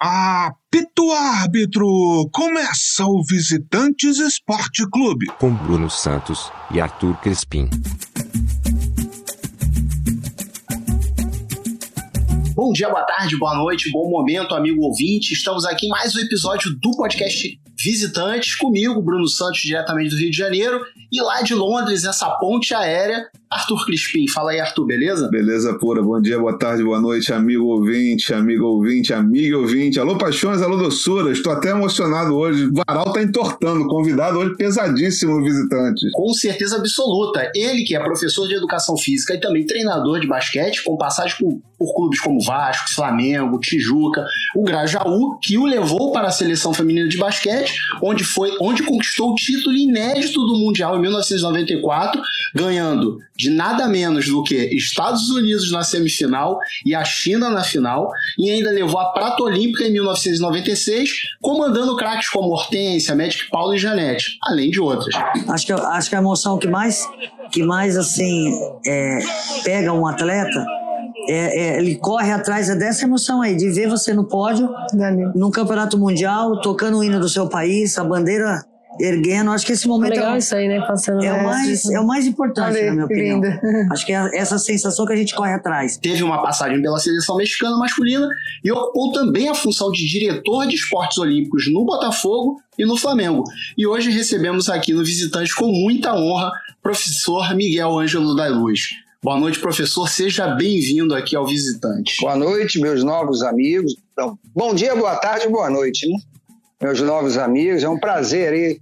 Apito árbitro! Começa o Visitantes Esporte Clube. Com Bruno Santos e Arthur Crespim. Bom dia, boa tarde, boa noite, bom momento, amigo ouvinte. Estamos aqui em mais um episódio do podcast Visitantes, comigo, Bruno Santos, diretamente do Rio de Janeiro, e lá de Londres, essa ponte aérea, Arthur Crispim. Fala aí, Arthur, beleza? Beleza pura. Bom dia, boa tarde, boa noite, amigo ouvinte, amigo ouvinte, amiga ouvinte. Alô, paixões, alô, doçuras. Estou até emocionado hoje. O Varal tá entortando. Convidado hoje pesadíssimo, visitante. Com certeza absoluta. Ele que é professor de educação física e também treinador de basquete, com passagem por, por clubes como Vasco, Flamengo, Tijuca, o Grajaú, que o levou para a seleção feminina de basquete, onde foi, onde conquistou o título inédito do Mundial em 1994, ganhando de nada menos do que Estados Unidos na semifinal e a China na final, e ainda levou a prata olímpica em 1996, comandando craques como Hortência, Magic Paulo e Janete, além de outras. Acho que, acho que a emoção que mais, que mais assim, é, pega um atleta é, é, ele corre atrás dessa emoção aí, de ver você no pódio, num campeonato mundial, tocando o hino do seu país, a bandeira erguendo. Acho que esse momento Legal é, isso aí, né? Passando é, o mais, é o mais importante, Valeu, na minha opinião. lindo. Acho que é essa sensação que a gente corre atrás. Teve uma passagem pela seleção mexicana masculina e ocupou também a função de diretor de esportes olímpicos no Botafogo e no Flamengo. E hoje recebemos aqui no Visitante com muita honra professor Miguel Ângelo da Luz. Boa noite, professor. Seja bem-vindo aqui ao Visitante. Boa noite, meus novos amigos. Então, bom dia, boa tarde, boa noite, né? Meus novos amigos, é um prazer aí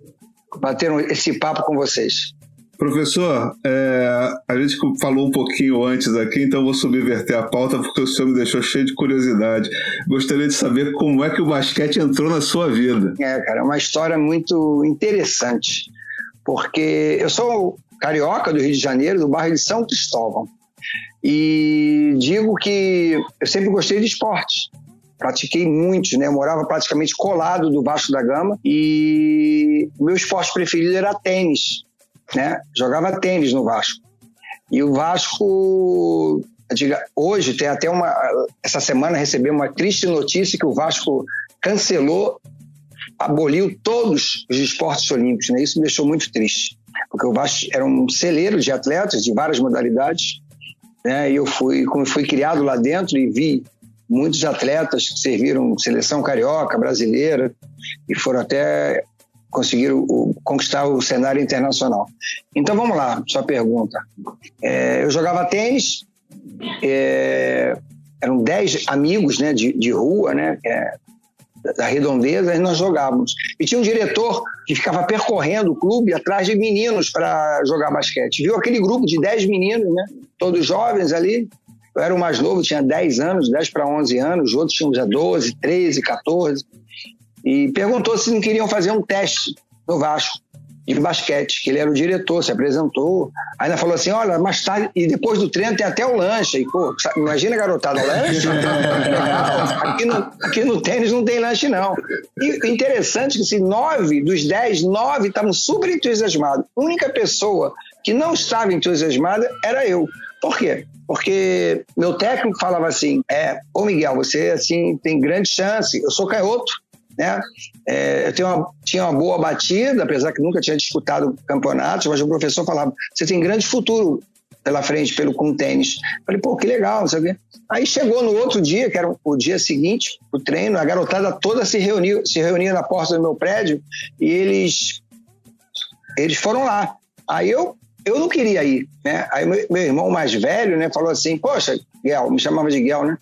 bater esse papo com vocês. Professor, é, a gente falou um pouquinho antes aqui, então vou subverter a pauta porque o senhor me deixou cheio de curiosidade. Gostaria de saber como é que o basquete entrou na sua vida. É, cara, é uma história muito interessante, porque eu sou carioca do Rio de Janeiro, do bairro de São Cristóvão. E digo que eu sempre gostei de esportes. Pratiquei muitos, né? Eu morava praticamente colado do Vasco da Gama e meu esporte preferido era tênis, né? Jogava tênis no Vasco. E o Vasco hoje tem até uma essa semana recebeu uma triste notícia que o Vasco cancelou, aboliu todos os esportes olímpicos, né? Isso me deixou muito triste porque o Vasco era um celeiro de atletas de várias modalidades, né? E eu fui, como fui criado lá dentro e vi muitos atletas que serviram seleção carioca, brasileira e foram até conseguiram conquistar o cenário internacional. Então vamos lá, sua pergunta. É, eu jogava tênis, é, eram dez amigos, né, de, de rua, né, é, da redondeza, e nós jogávamos. E tinha um diretor que ficava percorrendo o clube atrás de meninos para jogar basquete. Viu aquele grupo de 10 meninos, né? Todos jovens ali. Eu era o mais novo, tinha 10 anos, 10 para 11 anos, os outros tinham já 12, 13, 14. E perguntou se não queriam fazer um teste no Vasco de basquete, que ele era o diretor, se apresentou. Ainda falou assim: olha, mais tarde, e depois do treino tem até o lanche. E, pô, imagina, garotada, lanche? aqui, no, aqui no tênis não tem lanche, não. E interessante que se nove dos dez, nove estavam super entusiasmados. A única pessoa que não estava entusiasmada era eu. Por quê? Porque meu técnico falava assim: é, ô Miguel, você assim tem grande chance, eu sou canhoto né? É, eu tenho uma, tinha uma boa batida, apesar que nunca tinha disputado campeonatos, mas o professor falava: você tem grande futuro pela frente pelo com tênis. Falei, pô, que legal, não sei o quê. Aí chegou no outro dia, que era o dia seguinte, o treino, a garotada toda se reuniu, se reunia na porta do meu prédio e eles eles foram lá. Aí eu eu não queria ir, né? Aí meu, meu irmão mais velho, né, falou assim: "Poxa, Guel, me chamava de Guel, né?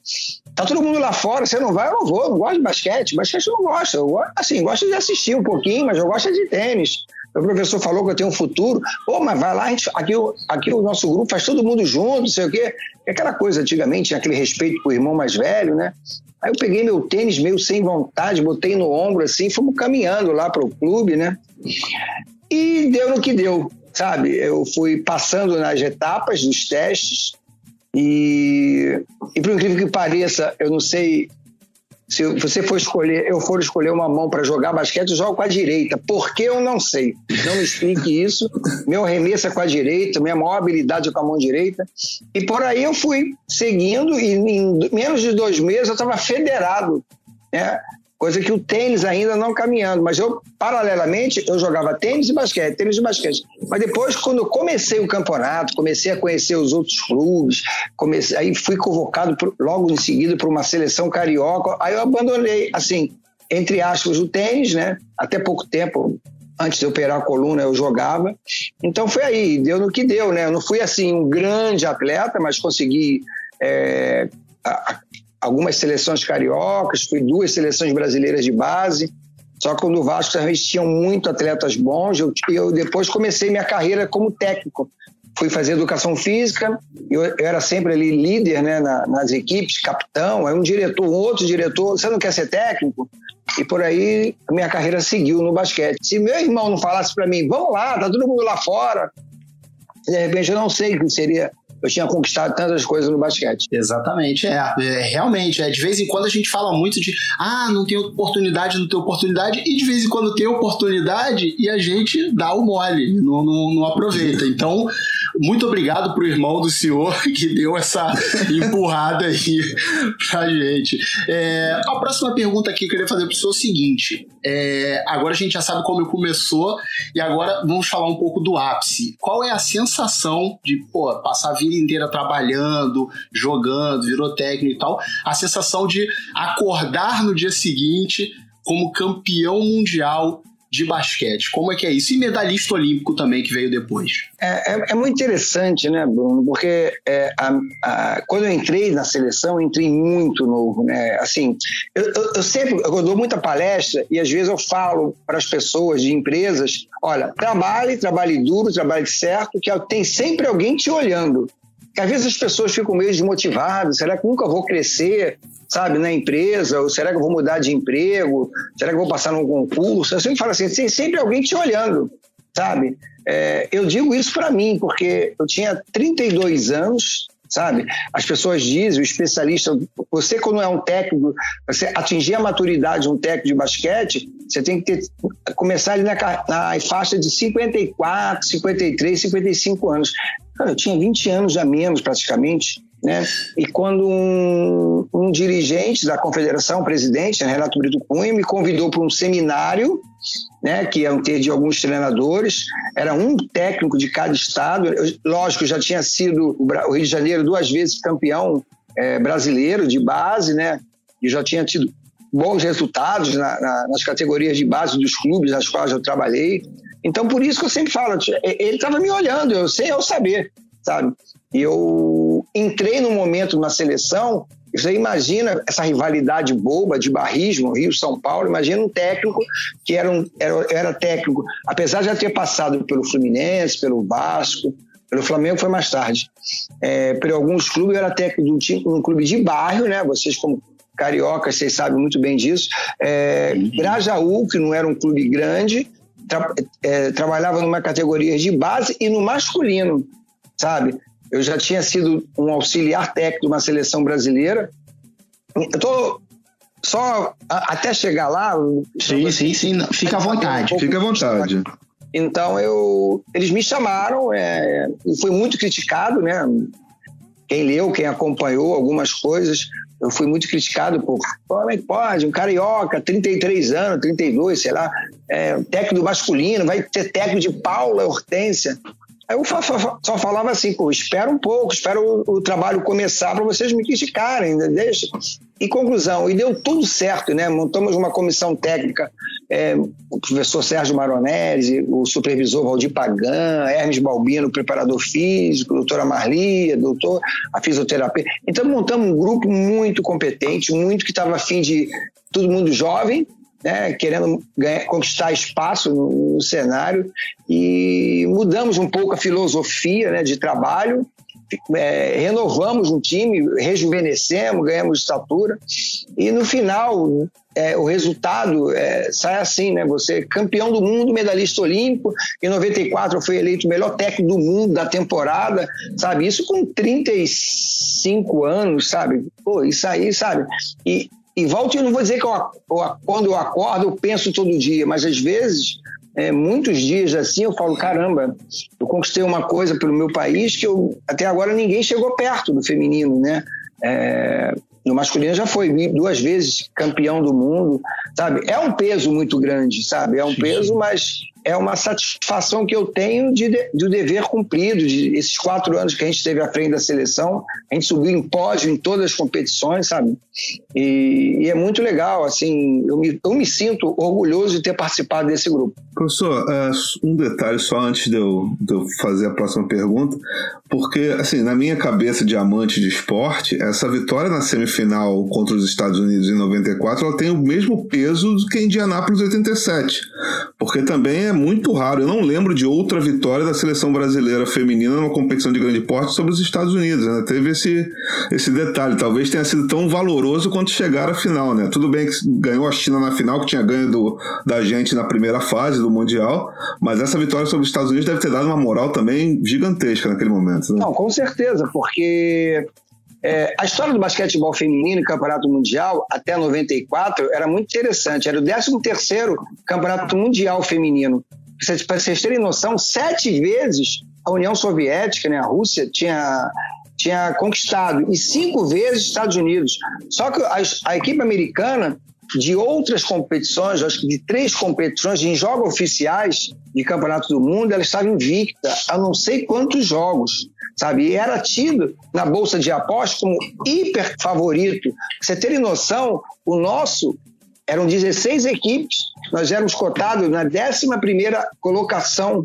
Tá todo mundo lá fora, você não vai? Eu não vou, não gosto de basquete. Basquete eu não gosto. Eu, assim, gosto de assistir um pouquinho, mas eu gosto de tênis. O professor falou que eu tenho um futuro. Pô, mas vai lá, gente, aqui, aqui o nosso grupo faz todo mundo junto, não sei o quê. É aquela coisa, antigamente, aquele respeito pro irmão mais velho, né? Aí eu peguei meu tênis meio sem vontade, botei no ombro assim, fomos caminhando lá pro clube, né? E deu no que deu, sabe? Eu fui passando nas etapas dos testes, e, e por incrível que pareça, eu não sei se você for escolher, eu for escolher uma mão para jogar basquete, eu jogo com a direita. Por que eu não sei? Não me explique isso. Meu arremesso é com a direita, minha maior habilidade é com a mão direita. E por aí eu fui seguindo, e em menos de dois meses eu estava federado né? Coisa que o tênis ainda não caminhando. Mas eu, paralelamente, eu jogava tênis e basquete, tênis e basquete. Mas depois, quando eu comecei o campeonato, comecei a conhecer os outros clubes, comecei, aí fui convocado por, logo em seguida para uma seleção carioca. Aí eu abandonei, assim, entre aspas, o tênis, né? Até pouco tempo, antes de operar a coluna, eu jogava. Então foi aí, deu no que deu, né? Eu não fui, assim, um grande atleta, mas consegui é, algumas seleções cariocas, fui duas seleções brasileiras de base. Só que quando o Vasco também tinham muito atletas bons, eu, eu depois comecei minha carreira como técnico. Fui fazer educação física, eu, eu era sempre ali líder né, na, nas equipes, capitão, aí um diretor, um outro diretor, você não quer ser técnico? E por aí minha carreira seguiu no basquete. Se meu irmão não falasse para mim, vamos lá, tá todo mundo lá fora, de repente eu não sei o que seria eu tinha conquistado tantas coisas no basquete. Exatamente, é, é, realmente, é, de vez em quando a gente fala muito de ah, não tem oportunidade, não tem oportunidade, e de vez em quando tem oportunidade e a gente dá o mole, não, não, não aproveita. Então, muito obrigado pro irmão do senhor que deu essa empurrada aí pra gente. É, a próxima pergunta que eu queria fazer pro senhor é o seguinte: é, agora a gente já sabe como começou, e agora vamos falar um pouco do ápice. Qual é a sensação de pô, passar a vida inteira trabalhando, jogando, virou técnico e tal, a sensação de acordar no dia seguinte como campeão mundial de basquete. Como é que é isso? E medalhista olímpico também, que veio depois. É, é, é muito interessante, né, Bruno? Porque é, a, a, quando eu entrei na seleção, eu entrei muito novo, né? Assim, eu, eu, eu, sempre, eu dou muita palestra e às vezes eu falo para as pessoas de empresas, olha, trabalhe, trabalhe duro, trabalhe certo, que tem sempre alguém te olhando. Que às vezes as pessoas ficam meio desmotivadas, será que nunca vou crescer? sabe, na empresa, ou será que eu vou mudar de emprego? Será que eu vou passar num concurso? Eu sempre falo assim, tem sempre alguém te olhando, sabe? É, eu digo isso para mim, porque eu tinha 32 anos, sabe? As pessoas dizem, o especialista, você quando é um técnico, você atingir a maturidade de um técnico de basquete, você tem que ter, começar ali na, na faixa de 54, 53, 55 anos. Cara, eu tinha 20 anos a menos praticamente, né? E quando um, um dirigente da confederação, presidente, né, Renato Brito Cunha, me convidou para um seminário, né, que iam ter de alguns treinadores, era um técnico de cada estado. Eu, lógico, já tinha sido o Rio de Janeiro duas vezes campeão é, brasileiro de base, né? E já tinha tido bons resultados na, na, nas categorias de base dos clubes nas quais eu trabalhei. Então, por isso que eu sempre falo, ele estava me olhando, eu sei eu saber, sabe? E eu entrei no momento na seleção, você imagina essa rivalidade boba de barrismo, Rio-São Paulo, imagina um técnico que era, um, era, era técnico, apesar de já ter passado pelo Fluminense, pelo Vasco, pelo Flamengo foi mais tarde. É, por alguns clubes, era técnico de um, um, clube de bairro, né? Vocês como cariocas, vocês sabem muito bem disso. É, Grajaú, que não era um clube grande, tra é, trabalhava numa categoria de base e no masculino, sabe? Eu já tinha sido um auxiliar técnico de uma seleção brasileira. Eu tô só até chegar lá. Sim, sim, sim. Fica à vontade. Um fica à vontade. Então eu, eles me chamaram, é, fui muito criticado, né? Quem leu, quem acompanhou algumas coisas, eu fui muito criticado por como é que pode, um carioca, 33 anos, 32, sei lá, é, técnico masculino, vai ter técnico de Paula Hortência. Aí eu só falava assim, pô, espera um pouco, espera o, o trabalho começar para vocês me criticarem, né? deixa. E conclusão, e deu tudo certo, né? Montamos uma comissão técnica, é, o professor Sérgio Maronelli, o supervisor Valdir Pagan, Hermes Balbino, preparador físico, doutora Marlia, doutor, a fisioterapia. Então montamos um grupo muito competente, muito que estava afim de todo mundo jovem, né, querendo ganhar, conquistar espaço no, no, cenário e mudamos um pouco a filosofia né, de trabalho, é, renovamos um time, rejuvenescemos, ganhamos estatura e no final é, o resultado é, sai assim, né? Você é campeão do mundo, medalhista olímpico, em 94 foi eleito o melhor técnico do mundo da temporada, sabe? Isso com 35 anos, sabe? Pô, isso aí, sabe? E, e volto, eu não vou dizer que eu, eu, quando eu acordo eu penso todo dia, mas às vezes, é, muitos dias assim, eu falo: caramba, eu conquistei uma coisa pelo meu país que eu, até agora ninguém chegou perto do feminino, né? É, no, no masculino já foi duas vezes campeão do mundo, sabe? É um peso muito grande, sabe? É um peso, mas é uma satisfação que eu tenho de, de, dever cumprido, de esses quatro anos que a gente esteve à frente da seleção, a gente subiu em pódio em todas as competições, sabe? E, e é muito legal, assim, eu me, eu me sinto orgulhoso de ter participado desse grupo. Professor, é, um detalhe só antes de eu, de eu fazer a próxima pergunta, porque, assim, na minha cabeça de amante de esporte, essa vitória na semifinal contra os Estados Unidos em 94, ela tem o mesmo peso do que em Indianápolis 87, porque também é muito raro. Eu não lembro de outra vitória da seleção brasileira feminina numa competição de grande porte sobre os Estados Unidos. Né? Teve esse, esse detalhe. Talvez tenha sido tão valoroso quanto chegar à final. Né? Tudo bem que ganhou a China na final, que tinha ganho do, da gente na primeira fase do Mundial, mas essa vitória sobre os Estados Unidos deve ter dado uma moral também gigantesca naquele momento. Né? Não, com certeza, porque é, a história do basquetebol feminino em campeonato mundial, até 94, era muito interessante. Era o 13º campeonato mundial feminino. Para vocês terem noção, sete vezes a União Soviética, né, a Rússia, tinha, tinha conquistado, e cinco vezes Estados Unidos. Só que a, a equipe americana de outras competições, acho que de três competições em jogos oficiais de campeonato do mundo, ela estava invicta a não sei quantos jogos, sabe? E era tido na bolsa de apostas como hiper favorito. você ter noção, o nosso eram 16 equipes, nós éramos cotados na 11 primeira colocação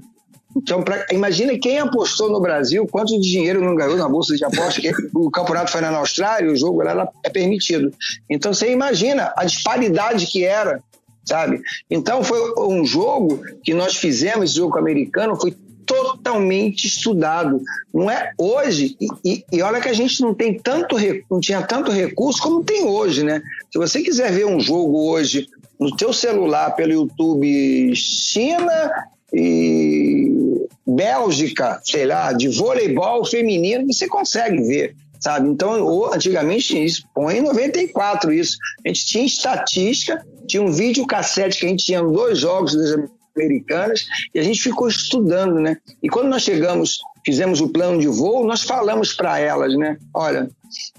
então, pra, imagina quem apostou no Brasil, quanto de dinheiro não ganhou na bolsa de apostas, que o campeonato foi na Austrália, o jogo lá é permitido. Então, você imagina a disparidade que era, sabe? Então, foi um jogo que nós fizemos, esse jogo americano, foi totalmente estudado. Não é hoje, e, e, olha que a gente não tem tanto não tinha tanto recurso como tem hoje, né? Se você quiser ver um jogo hoje no teu celular pelo YouTube China e Bélgica, sei lá, de voleibol feminino, você consegue ver, sabe? Então, antigamente, isso põe em 94 isso. A gente tinha estatística, tinha um vídeo cassete que a gente tinha dois jogos das americanas e a gente ficou estudando, né? E quando nós chegamos, fizemos o plano de voo, nós falamos para elas, né? Olha,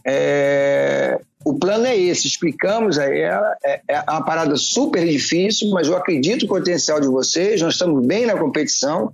é, o plano é esse, explicamos a ela, é, é uma parada super difícil, mas eu acredito no potencial de vocês, nós estamos bem na competição,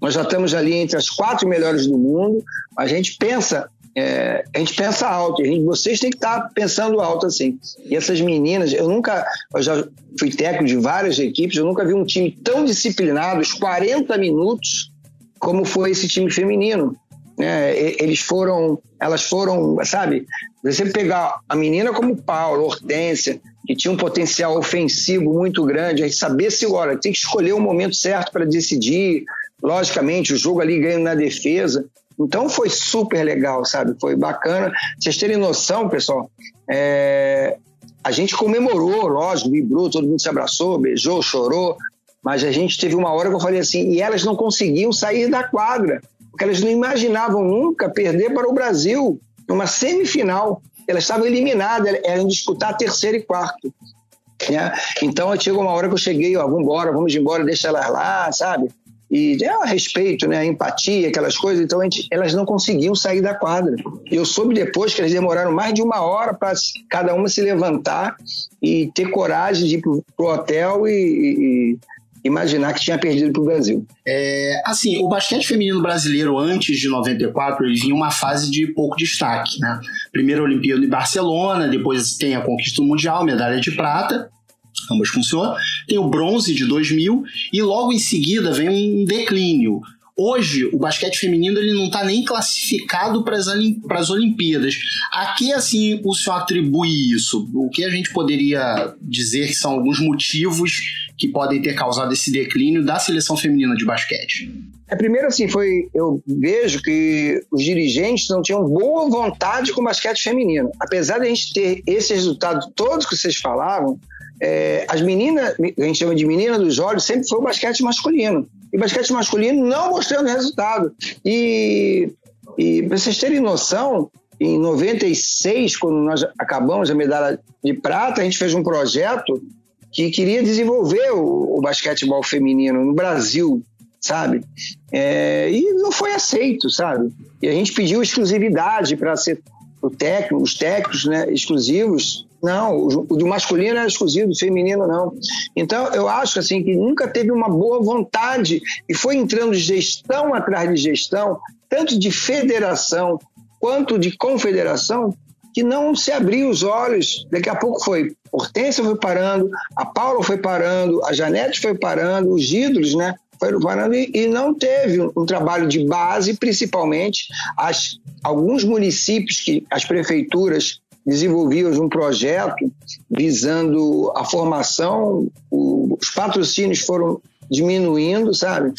nós já estamos ali entre as quatro melhores do mundo, a gente pensa é, a gente pensa alto, gente, vocês têm que estar pensando alto assim. E essas meninas, eu nunca, eu já fui técnico de várias equipes, eu nunca vi um time tão disciplinado, os 40 minutos, como foi esse time feminino. É, eles foram, elas foram, sabe? Você pegar a menina como Paulo, Hortência, que tinha um potencial ofensivo muito grande, a gente saber se, olha, tem que escolher o momento certo para decidir. Logicamente, o jogo ali ganha na defesa. Então foi super legal, sabe? Foi bacana. Vocês terem noção, pessoal, é... a gente comemorou, lógico, vibrou, todo mundo se abraçou, beijou, chorou, mas a gente teve uma hora que eu falei assim, e elas não conseguiam sair da quadra porque elas não imaginavam nunca perder para o Brasil numa semifinal. Elas estavam eliminadas, eram disputar terceiro e quarto. Né? Então chegou uma hora que eu cheguei, ó, vamos embora, vamos embora, deixa elas lá, sabe? E é respeito, né? empatia, aquelas coisas. Então gente, elas não conseguiam sair da quadra. E eu soube depois que elas demoraram mais de uma hora para cada uma se levantar e ter coragem de ir para o hotel e, e, imaginar que tinha perdido para o Brasil. É, assim, o basquete feminino brasileiro antes de 94 ele vinha uma fase de pouco destaque, né? Primeiro a Olimpíada em Barcelona, depois tem a conquista do mundial, medalha de prata, ambas funcionam. Tem o bronze de 2000 e logo em seguida vem um declínio hoje o basquete feminino ele não está nem classificado para as Olimpíadas. A que assim o senhor atribui isso? O que a gente poderia dizer que são alguns motivos que podem ter causado esse declínio da seleção feminina de basquete? É, primeiro, assim, foi. Eu vejo que os dirigentes não tinham boa vontade com o basquete feminino. Apesar de a gente ter esse resultado todos que vocês falavam, é, as meninas, a gente chama de menina dos olhos, sempre foi o basquete masculino. E o basquete masculino não mostrando resultado. E, e para vocês terem noção, em 96, quando nós acabamos a medalha de prata, a gente fez um projeto que queria desenvolver o, o basquetebol feminino no Brasil, sabe? É, e não foi aceito, sabe? E a gente pediu exclusividade para ser o técnico, os técnicos né, exclusivos. Não, o, do masculino era exclusivo, do feminino não. Então, eu acho assim que nunca teve uma boa vontade e foi entrando gestão atrás de gestão, tanto de federação quanto de confederação, que não se abriu os olhos. Daqui a pouco foi Hortência foi parando, a Paula foi parando, a Janete foi parando, os ídolos, né? Foram parando e, e não teve um, um, trabalho de base, principalmente as, alguns municípios que as prefeituras desenvolviam um projeto visando a formação, o, os patrocínios foram diminuindo, sabe?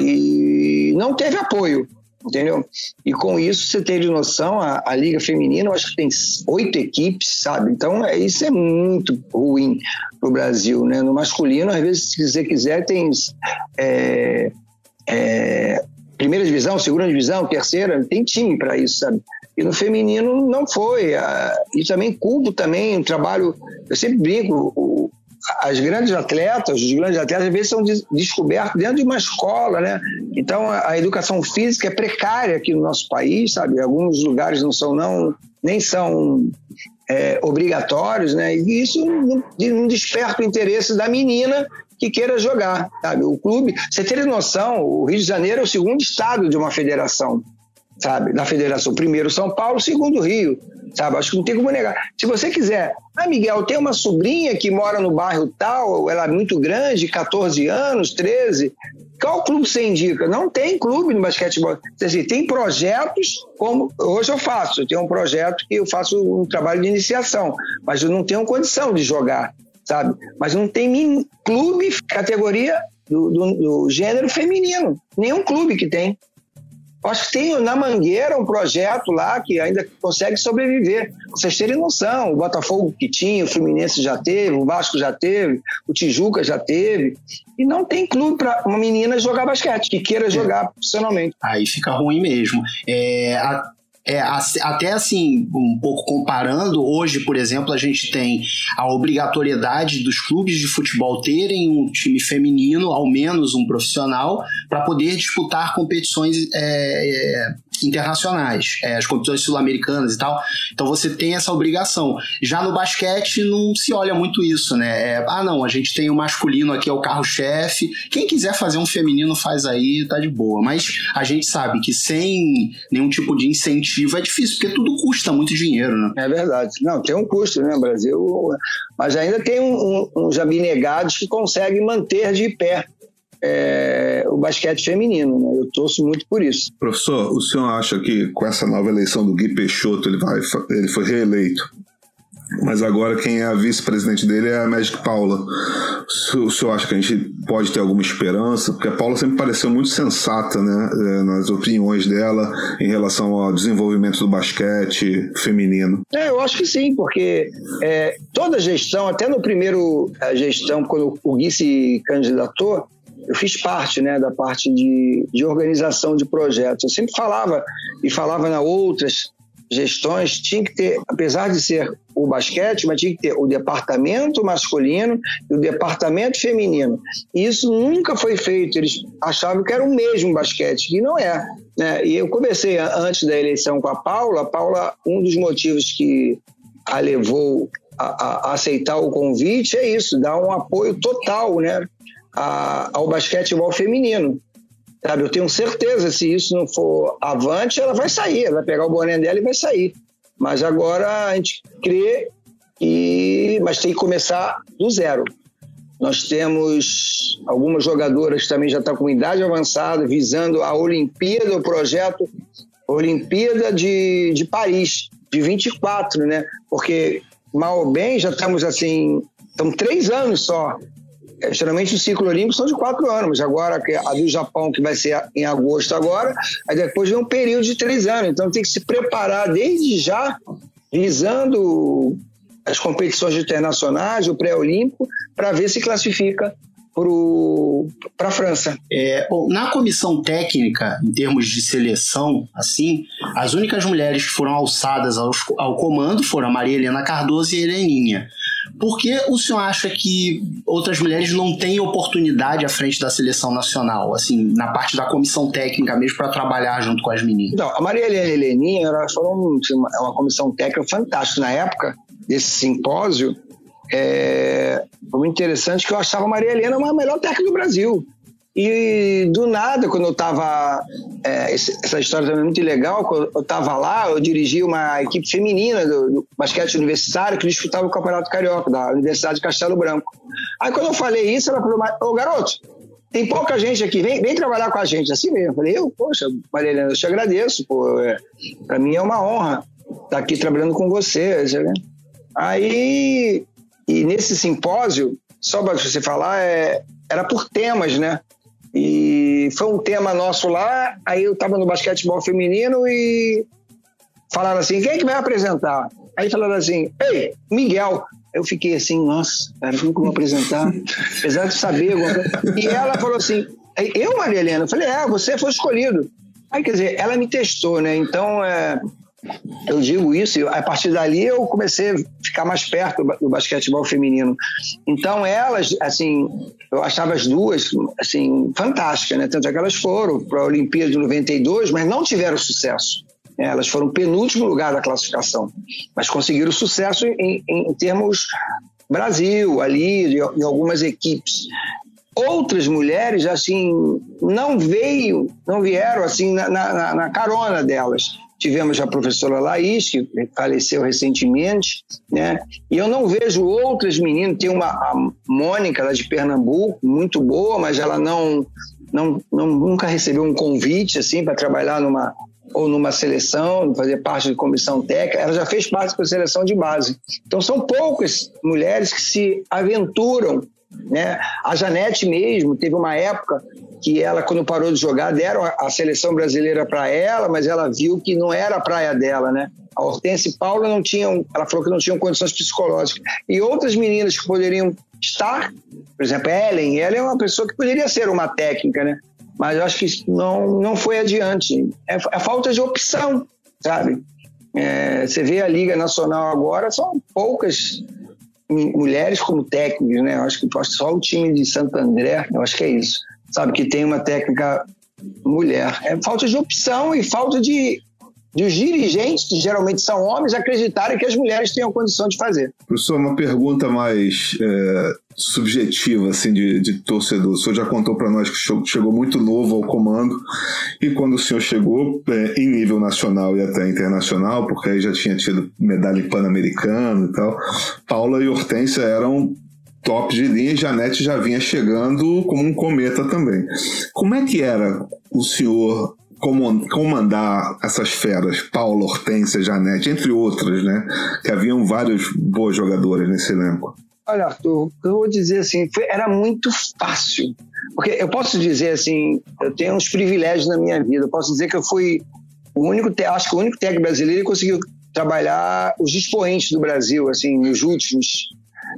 E não teve apoio entendeu? E com isso você tem de noção, a, a Liga Feminina, eu acho que tem oito equipes, sabe? Então é, isso é muito ruim para o Brasil, né? No masculino, às vezes, se você quiser, tem é, é, primeira divisão, segunda divisão, terceira, tem time para isso, sabe? E no feminino não foi. E também culpo também um trabalho, eu sempre brinco, o, as grandes atletas, os grandes atletas, às vezes são descobertos dentro de uma escola, né? Então, a, educação física é precária aqui no nosso país, sabe? Alguns lugares não são, não, nem são é, obrigatórios, né? E isso não, não desperta o interesse da menina que queira jogar, sabe? O clube, você ter noção, o Rio de Janeiro é o segundo estado de uma federação, sabe? Da federação, primeiro São Paulo, segundo Rio sabe? Acho que não tem como negar. Se você quiser, ah, Miguel, tem uma sobrinha que mora no bairro tal, ela é muito grande, 14 anos, 13. Qual clube você indica? Não tem clube no basquetebol. Assim, tem projetos, como hoje eu faço. Eu tenho um projeto que eu faço um trabalho de iniciação, mas eu não tenho condição de jogar, sabe? Mas não tem clube, categoria do, do, do gênero feminino. Nenhum clube que tem. Acho que tem na Mangueira um projeto lá que ainda consegue sobreviver. Vocês terem noção, o Botafogo que tinha, o Fluminense já teve, o Vasco já teve, o Tijuca já teve. E não tem clube para uma menina jogar basquete, que queira jogar profissionalmente. Aí fica ruim mesmo. É, a, é, até assim, um pouco comparando, hoje, por exemplo, a gente tem a obrigatoriedade dos clubes de futebol terem um time feminino, ao menos um profissional, para poder disputar competições é, é, internacionais, é, as competições sul-americanas e tal. Então você tem essa obrigação. Já no basquete não se olha muito isso, né? É, ah, não, a gente tem o masculino aqui, é o carro-chefe. Quem quiser fazer um feminino faz aí, tá de boa. Mas a gente sabe que sem nenhum tipo de incentivo é difícil, porque tudo custa muito dinheiro, né? É verdade. Não, tem um custo, né, Brasil? Mas ainda tem um, um, uns abnegados que conseguem manter de pé é, o basquete feminino. Né? Eu torço muito por isso. Professor, o senhor acha que com essa nova eleição do Gui Peixoto ele, vai, ele foi reeleito? Mas agora quem é a vice-presidente dele é a Magic Paula. O senhor acha que a gente pode ter alguma esperança? Porque a Paula sempre pareceu muito sensata né, é, nas opiniões dela em relação ao desenvolvimento do basquete feminino. É, eu acho que sim, porque é, toda gestão, até no primeiro gestão, quando o Gui se candidatou, eu fiz parte né, da parte de, de organização de projetos. Eu sempre falava, e falava na outras gestões, tinha que ter, apesar de ser o basquete, mas tinha que ter o departamento masculino e o departamento feminino. E isso nunca foi feito. Eles achavam que era o mesmo basquete, e não é. Né? E eu comecei antes da eleição com a Paula. A Paula, um dos motivos que a levou a, a aceitar o convite é isso, dar um apoio total, né? A, ao basquetebol feminino. Sabe? Eu tenho certeza, se isso não for avante, ela vai sair, ela vai pegar o boné dela e vai sair. Mas agora a gente crê que. Mas tem que começar do zero. Nós temos algumas jogadoras que também já estão com idade avançada, visando a Olimpíada, o projeto Olimpíada de, de Paris, de 24, né? Porque, mal ou bem, já estamos assim, estão três anos só geralmente o ciclo olímpico são de quatro anos, agora a do Japão, que vai ser em agosto agora, aí depois vem um período de três anos. Então tem que se preparar desde já, visando as competições internacionais, o pré-olímpico, para ver se classifica para a França. É, bom, na comissão técnica, em termos de seleção, assim, as únicas mulheres que foram alçadas ao, ao comando foram a Maria Helena Cardoso e a Heleninha. Por que o senhor acha que outras mulheres não têm oportunidade à frente da seleção nacional, assim, na parte da comissão técnica mesmo, para trabalhar junto com as meninas? Então, a Maria Helena Heleninha, elas foram uma, uma comissão técnica fantástica na época desse simpósio. É, foi muito interessante que eu achava a Maria Helena uma melhor técnica do Brasil. E do nada, quando eu estava. É, essa história também é muito legal. Quando eu estava lá, eu dirigi uma equipe feminina do, do, basquete universitário que disputava o Campeonato Carioca, da Universidade de Castelo Branco. Aí, quando eu falei isso, ela falou: Ô garoto, tem pouca gente aqui, vem, vem trabalhar com a gente. Assim mesmo. Eu falei: Eu, poxa, Maria Helena, eu te agradeço. É, Para mim é uma honra estar aqui trabalhando com você. Sabe? Aí, e nesse simpósio, só para você falar, é, era por temas, né? E foi um tema nosso lá, aí eu estava no basquetebol feminino e falaram assim, quem é que vai apresentar? Aí falaram assim, ei, Miguel. Eu fiquei assim, nossa, cara, como que eu vou apresentar? Apesar de saber. E ela falou assim, eu, Maria Helena? Eu falei, é, você foi escolhido. Aí, quer dizer, ela me testou, né? Então, é, eu digo isso, e a partir dali eu comecei a ficar mais perto do basquetebol feminino. Então elas, assim, eu achava as duas, assim, fantásticas, né? Tanto é que elas foram para a Olimpíada de 92, mas não tiveram sucesso. Elas foram penúltimo lugar da classificação, mas conseguiram sucesso em, em, em termos Brasil, ali, em algumas equipes outras mulheres assim não veio não vieram assim na, na, na carona delas Tivemos a professora Laís, que faleceu recentemente, né? E eu não vejo outras meninas. Tem uma a Mônica, lá de Pernambuco, muito boa, mas ela não, não, não nunca recebeu um convite assim para trabalhar numa ou numa seleção, fazer parte de comissão técnica, ela já fez parte da seleção de base. Então são poucas mulheres que se aventuram, né? A Janete mesmo teve uma época que ela, quando parou de jogar, deram a seleção brasileira para ela, mas ela viu que não era a praia dela, né? A Hortense Paula não tinham, ela falou que não tinham condições psicológicas. E outras meninas que poderiam estar, por exemplo, Ellen, ela é uma pessoa que poderia ser uma técnica, né? Mas eu acho que não, não foi adiante. É, é falta de opção, sabe? É, você vê a Liga Nacional agora, são poucas mulheres como técnicas, né? Eu acho que só o time de Santo André, eu acho que é isso sabe, que tem uma técnica mulher. É falta de opção e falta de, de os dirigentes, que geralmente são homens, acreditarem que as mulheres a condição de fazer. Professor, uma pergunta mais é, subjetiva, assim, de, de, torcedor. O senhor já contou para nós que chegou muito novo ao comando e quando o senhor chegou é, em nível nacional e até internacional, porque aí já tinha tido medalha pan-americano e tal, Paula e Hortência eram top de linha e Janete já vinha chegando como um cometa também. Como é que era o senhor comandar essas feras, Paulo, Hortência, Janete, entre outras, né? Que haviam vários bons jogadores nesse elenco. Olha, Arthur, eu vou dizer assim, foi, era muito fácil. Porque eu posso dizer assim, eu tenho uns privilégios na minha vida. Eu posso dizer que eu fui o único, acho que o único técnico brasileiro que conseguiu trabalhar os expoentes do Brasil, assim, nos últimos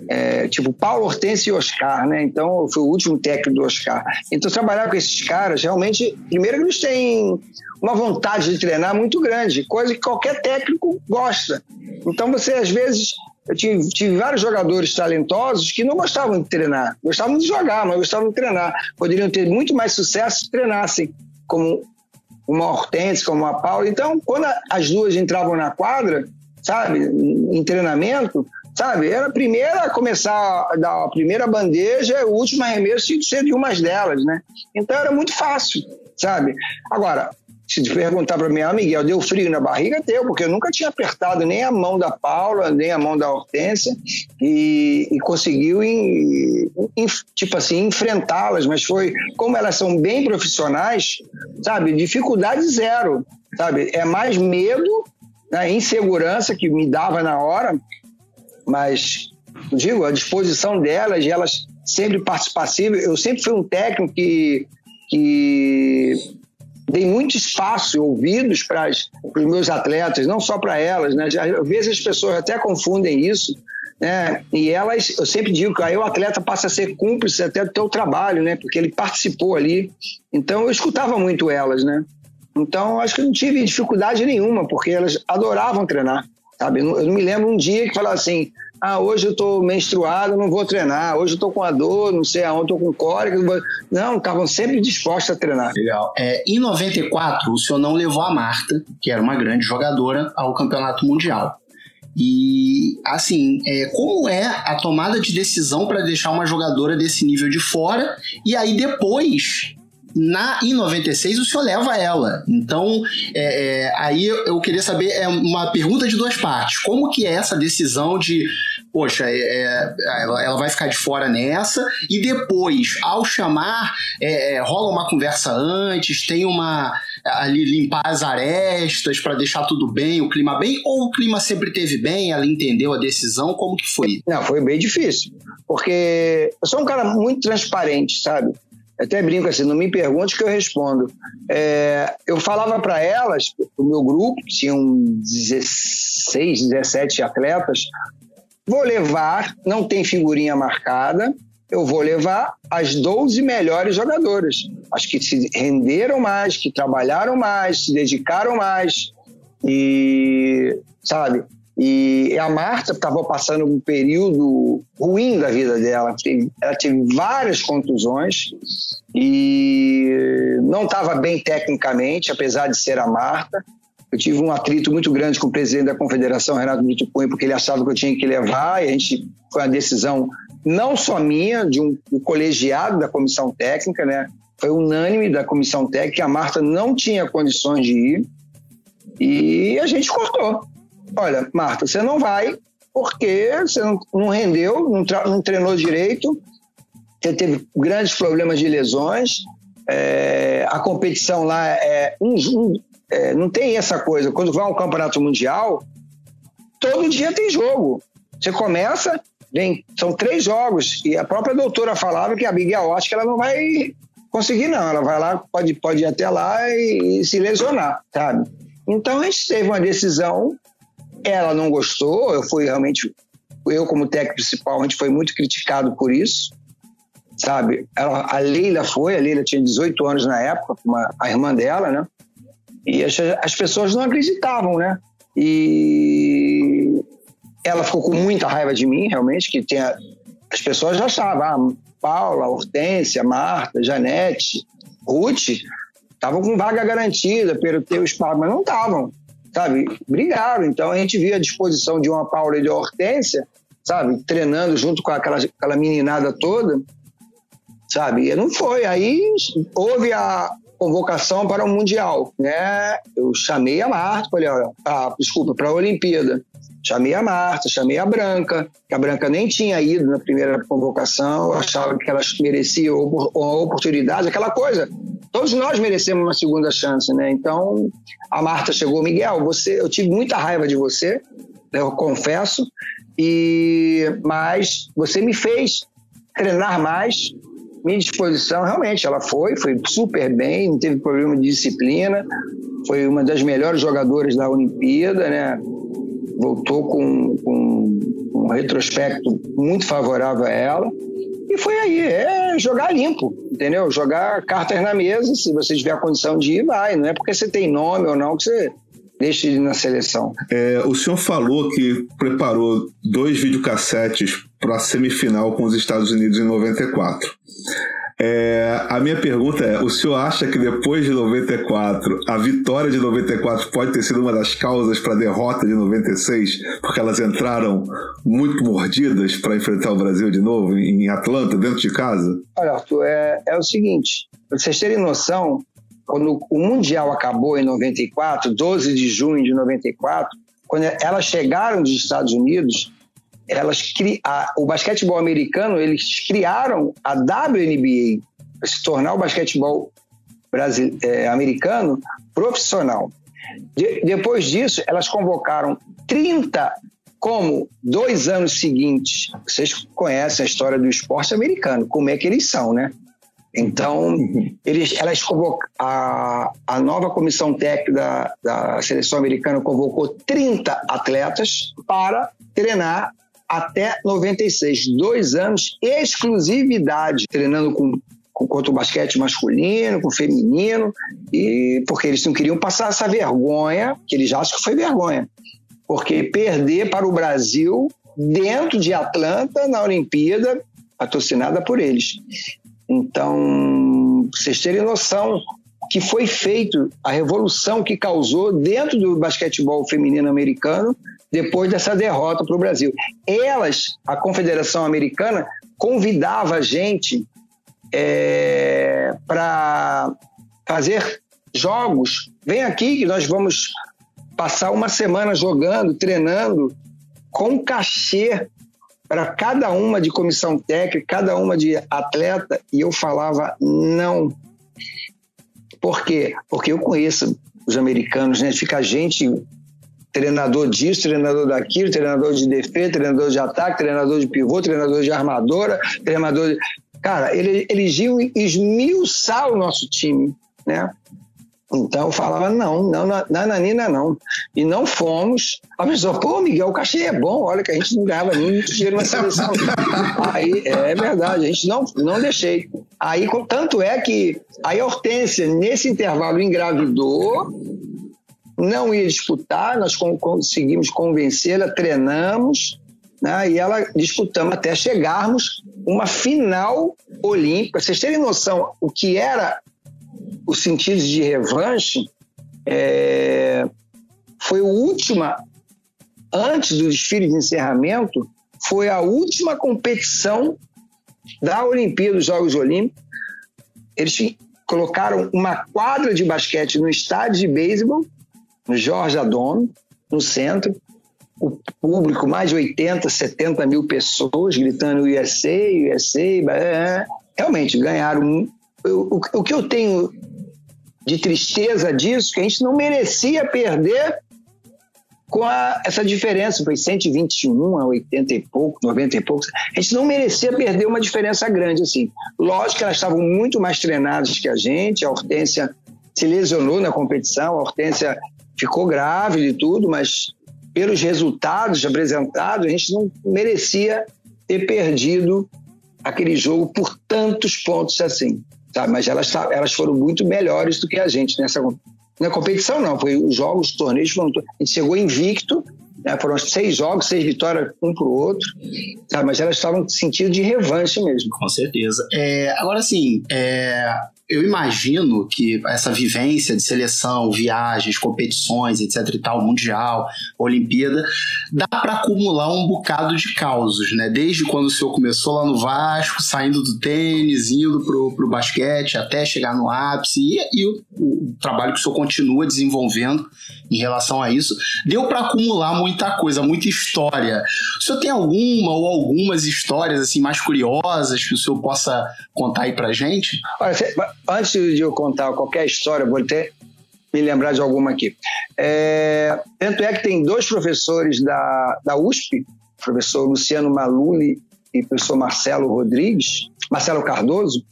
é, tipo Paulo Hortense e Oscar, né? Então, foi o último técnico do Oscar. Então, trabalhar com esses caras, realmente, primeiro que eles têm uma vontade de treinar muito grande, coisa que qualquer técnico gosta. Então, você, às vezes, eu tive, tive, vários jogadores talentosos que não gostavam de treinar, gostavam de jogar, mas gostavam de treinar. Poderiam ter muito mais sucesso se treinassem, como uma Hortense, como uma Paula. Então, quando as duas entravam na quadra, sabe, em treinamento, sabe? Era a primeira a começar a dar a primeira bandeja, o último arremesso tinha que ser de umas delas, né? Então era muito fácil, sabe? Agora, se perguntar para mim, ah, Miguel, deu frio na barriga? Deu, porque eu nunca tinha apertado nem a mão da Paula, nem a mão da Hortência e, e conseguiu, em, em, tipo assim, enfrentá-las, mas foi, como elas são bem profissionais, sabe, dificuldade zero, sabe, é mais medo, né, insegurança que me dava na hora, mas digo, a disposição delas, elas sempre participativas. Eu sempre fui um técnico que, que dei muito espaço e ouvidos para os meus atletas, não só para elas. Né? Às vezes as pessoas até confundem isso. Né? E elas, eu sempre digo que aí o atleta passa a ser cúmplice até do teu trabalho, né? Porque ele participou ali. Então eu escutava muito elas, né? Então acho que não tive dificuldade nenhuma, porque elas adoravam treinar. Sabe? Eu não me lembro um dia que falava assim, Ah, hoje eu estou menstruado, não vou treinar. Hoje eu estou com a dor, não sei aonde, estou com cólica. Não, estavam sempre dispostos a treinar. Legal. É, em 94, o senhor não levou a Marta, que era uma grande jogadora, ao campeonato mundial. E, assim, é, como é a tomada de decisão para deixar uma jogadora desse nível de fora? E aí, depois, na em 96 o senhor leva ela. Então, é, é, aí eu queria saber, é uma pergunta de duas partes. Como que é essa decisão de, poxa, é, é, ela, ela, vai ficar de fora nessa, e depois, ao chamar, é, é, rola uma conversa antes, tem uma ali limpar as arestas para deixar tudo bem, o clima bem, ou o clima sempre teve bem, ela entendeu a decisão, como que foi? Não, foi bem difícil, porque eu sou um cara muito transparente, sabe? Até brinco assim, não me pergunte que eu respondo. É, eu falava para elas, o meu grupo, tinham 16, 17 atletas, vou levar, não tem figurinha marcada, eu vou levar as 12 melhores jogadoras, as que se renderam mais, que trabalharam mais, se dedicaram mais, e, sabe, e a Marta estava passando um período ruim da vida dela. Ela teve várias contusões e não estava bem tecnicamente, apesar de ser a Marta. Eu tive um atrito muito grande com o presidente da confederação, Renato Brito Cunha, porque ele achava que eu tinha que levar, e a gente foi uma decisão não só minha, de um, um colegiado da comissão técnica, né? Foi unânime da comissão técnica, a Marta não tinha condições de ir, e a gente cortou. Olha, Marta, você não vai porque você não, rendeu, não, treinou direito, você teve grandes problemas de lesões, é, a competição lá é, um, um, é, não tem essa coisa. Quando vai a um campeonato mundial, todo dia tem jogo. Você começa, vem, são três jogos, e a própria doutora falava que a Miguel acho que ela não vai conseguir, não. Ela vai lá, pode, pode ir até lá e, e se lesionar, sabe? Então a gente teve uma decisão ela não gostou, eu fui realmente, eu como técnico principal, a gente foi muito criticado por isso, sabe? Ela, a Leila foi, a Leila tinha 18 anos na época, uma, a irmã dela, né? E as, as pessoas não acreditavam, né? E ela ficou com muita raiva de mim, realmente, que tinha, as pessoas já achavam, ah, Paula, Hortência, Marta, Janete, Ruth, estavam com vaga garantida pelo teu espaço, mas não estavam sabe? Brigaram. Então a gente via a disposição de uma Paula e de Hortência, sabe? Treinando junto com aquela, aquela meninada toda, sabe? E não foi. Aí houve a convocação para o Mundial, né? Eu chamei a Marta, falei, olha, ah, desculpa, para a Olimpíada. Chamei a Marta, chamei a Branca, que a Branca nem tinha ido na primeira convocação, achava que elas mereciam uma oportunidade, aquela coisa. Todos nós merecemos uma segunda chance, né? Então, a Marta chegou, Miguel, você, eu tive muita raiva de você, eu confesso, e mas você me fez treinar mais, minha disposição, realmente, ela foi, foi super bem, não teve problema de disciplina, foi uma das melhores jogadoras da Olimpíada, né? Voltou com, com um retrospecto muito favorável a ela. E foi aí, é jogar limpo, entendeu? Jogar cartas na mesa, se você tiver a condição de ir, vai. Não é porque você tem nome ou não que você deixa de ir na seleção. É, o senhor falou que preparou dois videocassetes para a semifinal com os Estados Unidos em 94. É, a minha pergunta é: o senhor acha que depois de 94, a vitória de 94 pode ter sido uma das causas para a derrota de 96? Porque elas entraram muito mordidas para enfrentar o Brasil de novo em Atlanta, dentro de casa? Olha, Arthur, é, é o seguinte: para vocês terem noção, quando o Mundial acabou em 94, 12 de junho de 94, quando elas chegaram dos Estados Unidos, elas cri... a, o basquetebol americano eles criaram a WNBA para se tornar o basquetebol Brasil, é, americano profissional. De, depois disso, elas convocaram 30 como dois anos seguintes. Vocês conhecem a história do esporte americano, como é que eles são, né? Então, eles, elas a, a nova comissão técnica da, da seleção americana convocou 30 atletas para treinar até 96, dois anos, exclusividade, treinando com, contra o basquete masculino, com o feminino, e porque eles não queriam passar essa vergonha, que eles acham que foi vergonha. Porque perder para o Brasil dentro de Atlanta na Olimpíada, patrocinada por eles. Então, vocês terem noção que foi feito, a revolução que causou dentro do basquetebol feminino americano depois dessa derrota para o Brasil. Elas, a Confederação Americana, convidava a gente é, para fazer jogos. Vem aqui que nós vamos passar uma semana jogando, treinando, com cachê para cada uma de comissão técnica, cada uma de atleta, e eu falava não. Por quê? Porque eu conheço os americanos, né? Fica a gente treinador disso, treinador daquilo, treinador de defesa, treinador de ataque, treinador de pivô, treinador de armadora, treinador de... Cara, ele, iam esmiuçar o nosso time, né? Então eu falava, não, não, nananina não. E não fomos. A pessoa, pô, Miguel, o cachê é bom, olha que a gente não ganhava muito dinheiro na seleção. aí, é verdade, a gente não, não deixei. Aí, tanto é que a Hortência, nesse intervalo, engravidou, não ia disputar, nós conseguimos convencê-la, treinamos, né, e ela disputamos até chegarmos uma final olímpica. Vocês terem noção o que era o sentido de revanche, é, foi a última, antes do desfile de encerramento, foi a última competição da Olimpíada dos Jogos Olímpicos. Eles colocaram uma quadra de basquete no estádio de beisebol no Jorge Adorno, no centro, o público, mais de 80, 70 mil pessoas gritando USA, USA, realmente ganharam. O, o que eu tenho de tristeza disso, que a gente não merecia perder com a, essa diferença, foi 121 a 80 e pouco, 90 e pouco. A gente não merecia perder uma diferença grande assim. Lógico que elas estavam muito mais treinadas que a gente, a Hortência se lesionou na competição, a Hortência ficou grávida e tudo, mas pelos resultados apresentados, a gente não merecia ter perdido aquele jogo por tantos pontos assim. Sabe? Mas elas, elas foram muito melhores do que a gente nessa na competição, não. Foi os jogos, os torneios, foram, a gente chegou invicto, né? foram seis jogos, seis vitórias um para o outro, sabe? mas elas estavam sentindo de revanche mesmo. Com certeza. É, agora, assim, é, eu imagino que essa vivência de seleção, viagens, competições, etc e tal, mundial, Olimpíada, dá para acumular um bocado de causos, né? Desde quando o senhor começou lá no Vasco, saindo do tênis, indo pro, pro basquete, até chegar no ápice, e, e o, o, trabalho que o senhor continua desenvolvendo em relação a isso, deu para acumular muita coisa, muita história. O senhor tem alguma ou algumas histórias assim mais curiosas que o senhor possa contar aí pra gente? Olha, antes de eu contar qualquer história, vou até me lembrar de alguma aqui. É, tanto é que tem dois professores da, da USP, o professor Luciano Maluli e o professor Marcelo Rodrigues, Marcelo Cardoso,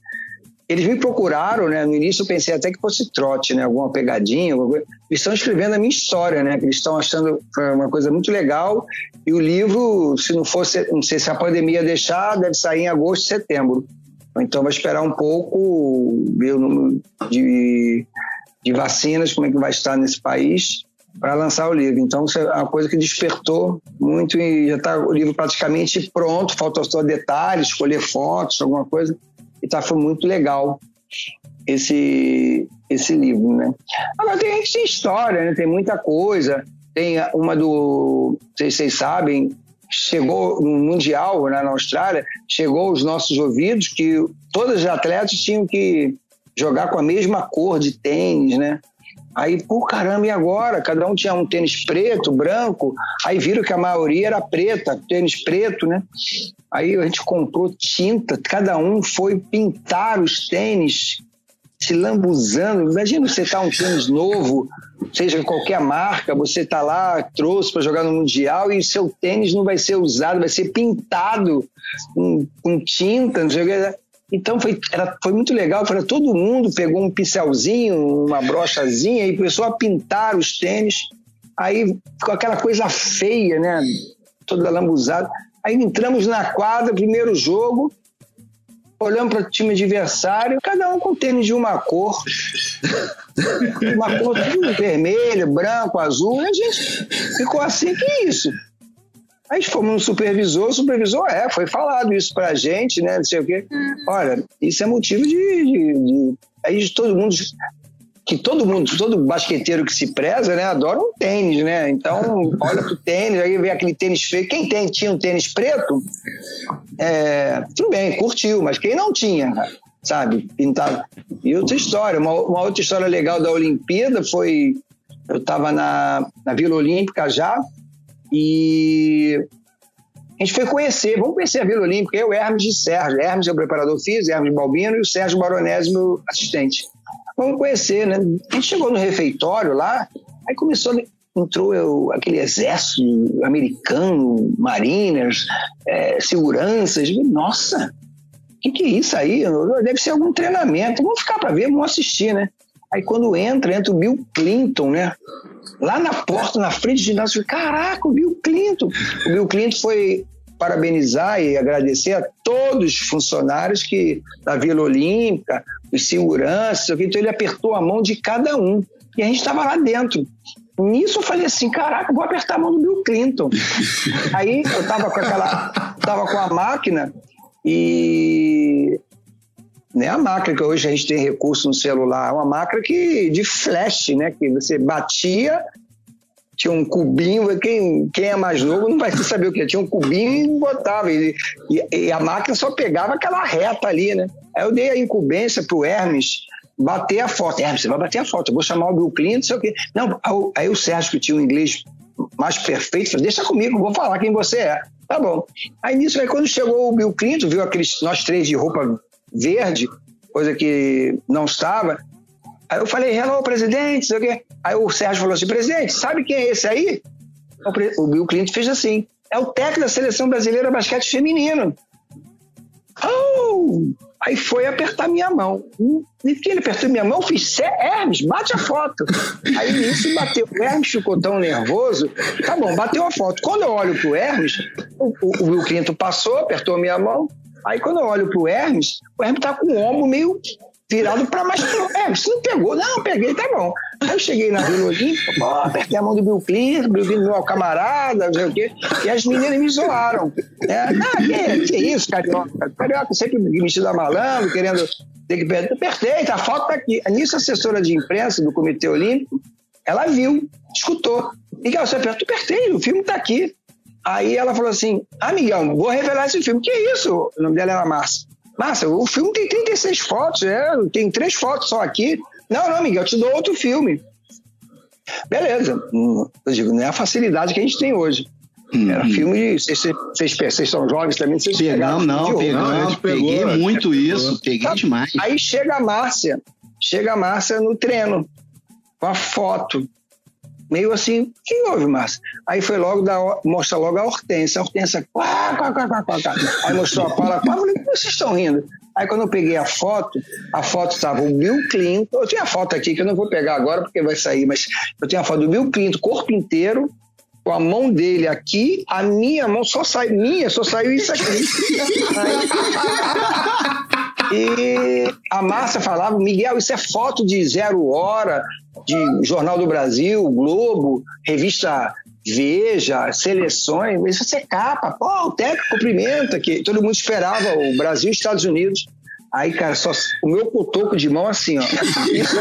eles me procuraram, né? No início eu pensei até que fosse trote, né? Alguma pegadinha, alguma. Eles estão escrevendo a minha história, né? Eles estão achando uma coisa muito legal. E o livro, se não fosse, não sei se a pandemia deixar, deve sair em agosto, setembro. Então vai esperar um pouco, ver o número de, de vacinas, como é que vai estar nesse país, para lançar o livro. Então é uma coisa que despertou muito e já está o livro praticamente pronto, falta só detalhes, escolher fotos, alguma coisa. E tá, foi muito legal esse, esse livro, né? Agora tem, tem história, né? Tem muita coisa. Tem uma do, vocês sabem, chegou no Mundial né, na Austrália, chegou aos nossos ouvidos que todos os atletas tinham que jogar com a mesma cor de tênis, né? Aí, por caramba, e agora? Cada um tinha um tênis preto, branco, aí viram que a maioria era preta, tênis preto, né? Aí a gente comprou tinta, cada um foi pintar os tênis se lambuzando. Imagina você tá um tênis novo, seja qualquer marca, você tá lá, trouxe para jogar no Mundial e seu tênis não vai ser usado, vai ser pintado com, com tinta, não sei o que. Então foi, era, foi muito legal, para todo mundo pegou um pincelzinho, uma brochazinha e começou a pintar os tênis. Aí ficou aquela coisa feia, né? Toda lambuzada. Aí entramos na quadra, primeiro jogo, olhando para o time adversário, cada um com tênis de uma cor. Marcou tudo vermelho, branco, azul, e a gente ficou assim, que isso? Aí fomos no supervisor, o supervisor, é, foi falado isso pra gente, né, não sei o quê. Olha, isso é motivo de... de, de... Aí todo mundo que todo mundo, todo basqueteiro que se preza, né, adora um tênis, né? Então, olha pro tênis, aí vem aquele tênis feio. Quem tem, tinha um tênis preto, é, tudo bem, curtiu, mas quem não tinha, sabe, pintado. E outra história, uma, uma outra história legal da Olimpíada foi, eu estava na, na Vila Olímpica já, e a gente foi conhecer, vamos conhecer a Vila Olímpica, eu, Hermes e Sérgio. Hermes é o preparador físico, Hermes Balbino, e o Sérgio Baronese, meu assistente. Vamos conhecer, né? A gente chegou no refeitório lá, aí começou, entrou eu, aquele exército americano, mariners, é, seguranças. Nossa, o que, que é isso aí? Deve ser algum treinamento. Vamos ficar para ver, vamos assistir, né? Aí quando entra, entra o Bill Clinton, né? Lá na porta, na frente de nós, caraca, o Bill Clinton. O Bill Clinton foi parabenizar e agradecer a todos os funcionários que da Vila Olímpica, os seguranças, então ele apertou a mão de cada um. E a gente estava lá dentro. Nisso eu falei assim, caraca, vou apertar a mão do Bill Clinton. Aí eu tava com aquela, tava com a máquina e não é a máquina que hoje a gente tem recurso no celular, é uma máquina que de flash, né, que você batia tinha um cubinho, quem, quem é mais novo não vai saber o que tinha um cubinho e botava, e, e, e, a máquina só pegava aquela reta ali, né? Aí eu dei a incumbência pro Hermes bater a foto. Hermes, você vai bater a foto, eu vou chamar o Bill Clinton, sei o quê. Não, aí o Sérgio, que tinha um inglês mais perfeito, falou, deixa comigo, vou falar quem você é. Tá bom. Aí nisso, aí quando chegou o Bill Clinton, viu aqueles, nós três de roupa verde, coisa que não estava, Aí eu falei, hello, presidente, sei o quê. Aí o Sérgio falou assim, presidente, sabe quem é esse aí? O Bill Clinton fez assim, é o técnico da Seleção Brasileira Basquete Feminino. Oh! Aí foi apertar minha mão. E que ele apertou minha mão, eu fiz, Hermes, bate a foto. Aí nisso bateu. O Hermes ficou tão nervoso. Tá bom, bateu a foto. Quando eu olho pro Hermes, o, o, o Clinton passou, apertou minha mão. Aí quando eu olho pro Hermes, o Hermes tá com o ombro meio virado para mais. É, você não pegou? Não, peguei, tá bom. Aí eu cheguei na Vila Olímpica, apertei a mão do Bill Clinton, Bill Clinton, meu camarada, não sei o quê, e as meninas me zoaram. É, ah, que, que isso, carioca? Carioca sempre vestido a malandro, querendo ter que perder. Apertei, tá, foto tá aqui. Nisso, a assessora de imprensa do Comitê Olímpico, ela viu, escutou. Miguel, você apertou? Apertei, o filme tá aqui. Aí ela falou assim: Ah, Miguel, vou revelar esse filme. Que isso? O nome dela era Márcia. Massa, o filme tem 36 fotos, é, tem três fotos só aqui. Não, não, Miguel, eu te dou outro filme. Beleza. Hum, eu digo, não é a facilidade que a gente tem hoje. Hum, Era filme de. Vocês, vocês, vocês são jovens também, vocês Pegamos, não, pegamos, peguei muito isso, peguei tá, demais. Aí chega a Márcia, chega a Márcia no treino, com a foto meio assim, o que houve, Márcia? Aí foi logo dar, mostrar logo a Hortência. A Hortência, quá, quá, quá, quá, quá, quá. Aí mostrou a Paula, quá, falei, vocês estão rindo? Aí quando eu peguei a foto, a foto estava o Bill Clinton, eu tenho a foto aqui que eu não vou pegar agora porque vai sair, mas eu tenho a foto do Bill Clinton, corpo inteiro, com a mão dele aqui, a minha mão só sai, minha, só saiu isso aqui. E a Márcia falava, Miguel, isso é foto de zero hora, de Jornal do Brasil, Globo, revista Veja, seleções, isso é capa. Pô, o técnico cumprimenta, que todo mundo esperava, o Brasil e Estados Unidos. Aí, cara, só o meu cotoco de mão assim, ó. Isso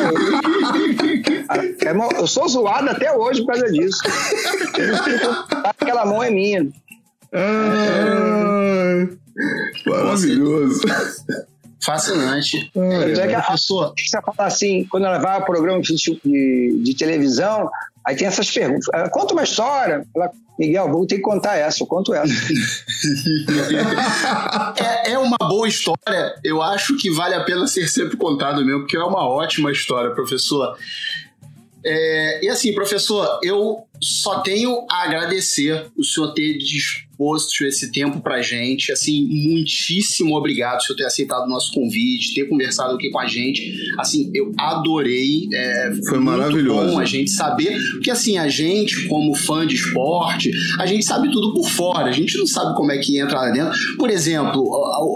é, eu sou zoado até hoje por causa disso. Aquela mão é minha. Ah, maravilhoso. Fascinante. É, é que a pessoa você fala assim, quando ela vai ao programa de, de, de, televisão, aí tem essas perguntas. Ela conta uma história. Ela, Miguel, vou ter que contar essa, eu conto essa. é, é uma boa história. Eu acho que vale a pena ser sempre contado mesmo, porque é uma ótima história, professor. É, e assim, professor, eu só tenho a agradecer o senhor ter disposto esse tempo pra gente. Assim, muitíssimo obrigado por ter aceitado o nosso convite, ter conversado aqui com a gente. Assim, eu adorei. É, Foi maravilhoso. bom a gente saber, porque assim, a gente, como fã de esporte, a gente sabe tudo por fora, a gente não sabe como é que entra lá dentro. Por exemplo,